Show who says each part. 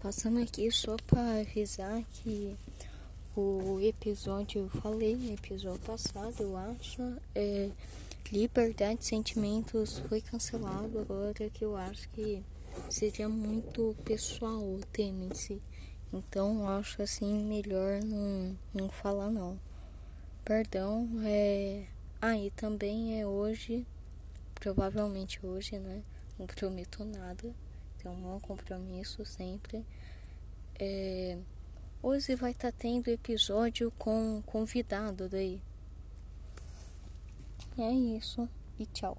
Speaker 1: passando aqui só para avisar que o episódio, eu falei episódio passado, eu acho, é, Liberdade de Sentimentos foi cancelado agora que eu acho que seria muito pessoal o tema em si. Então eu acho assim melhor não, não falar não. Perdão, é. Ah, também é hoje, provavelmente hoje, né? Não prometo nada. Tenho um compromisso sempre. É, hoje vai estar tá tendo episódio com convidado daí. É isso e tchau.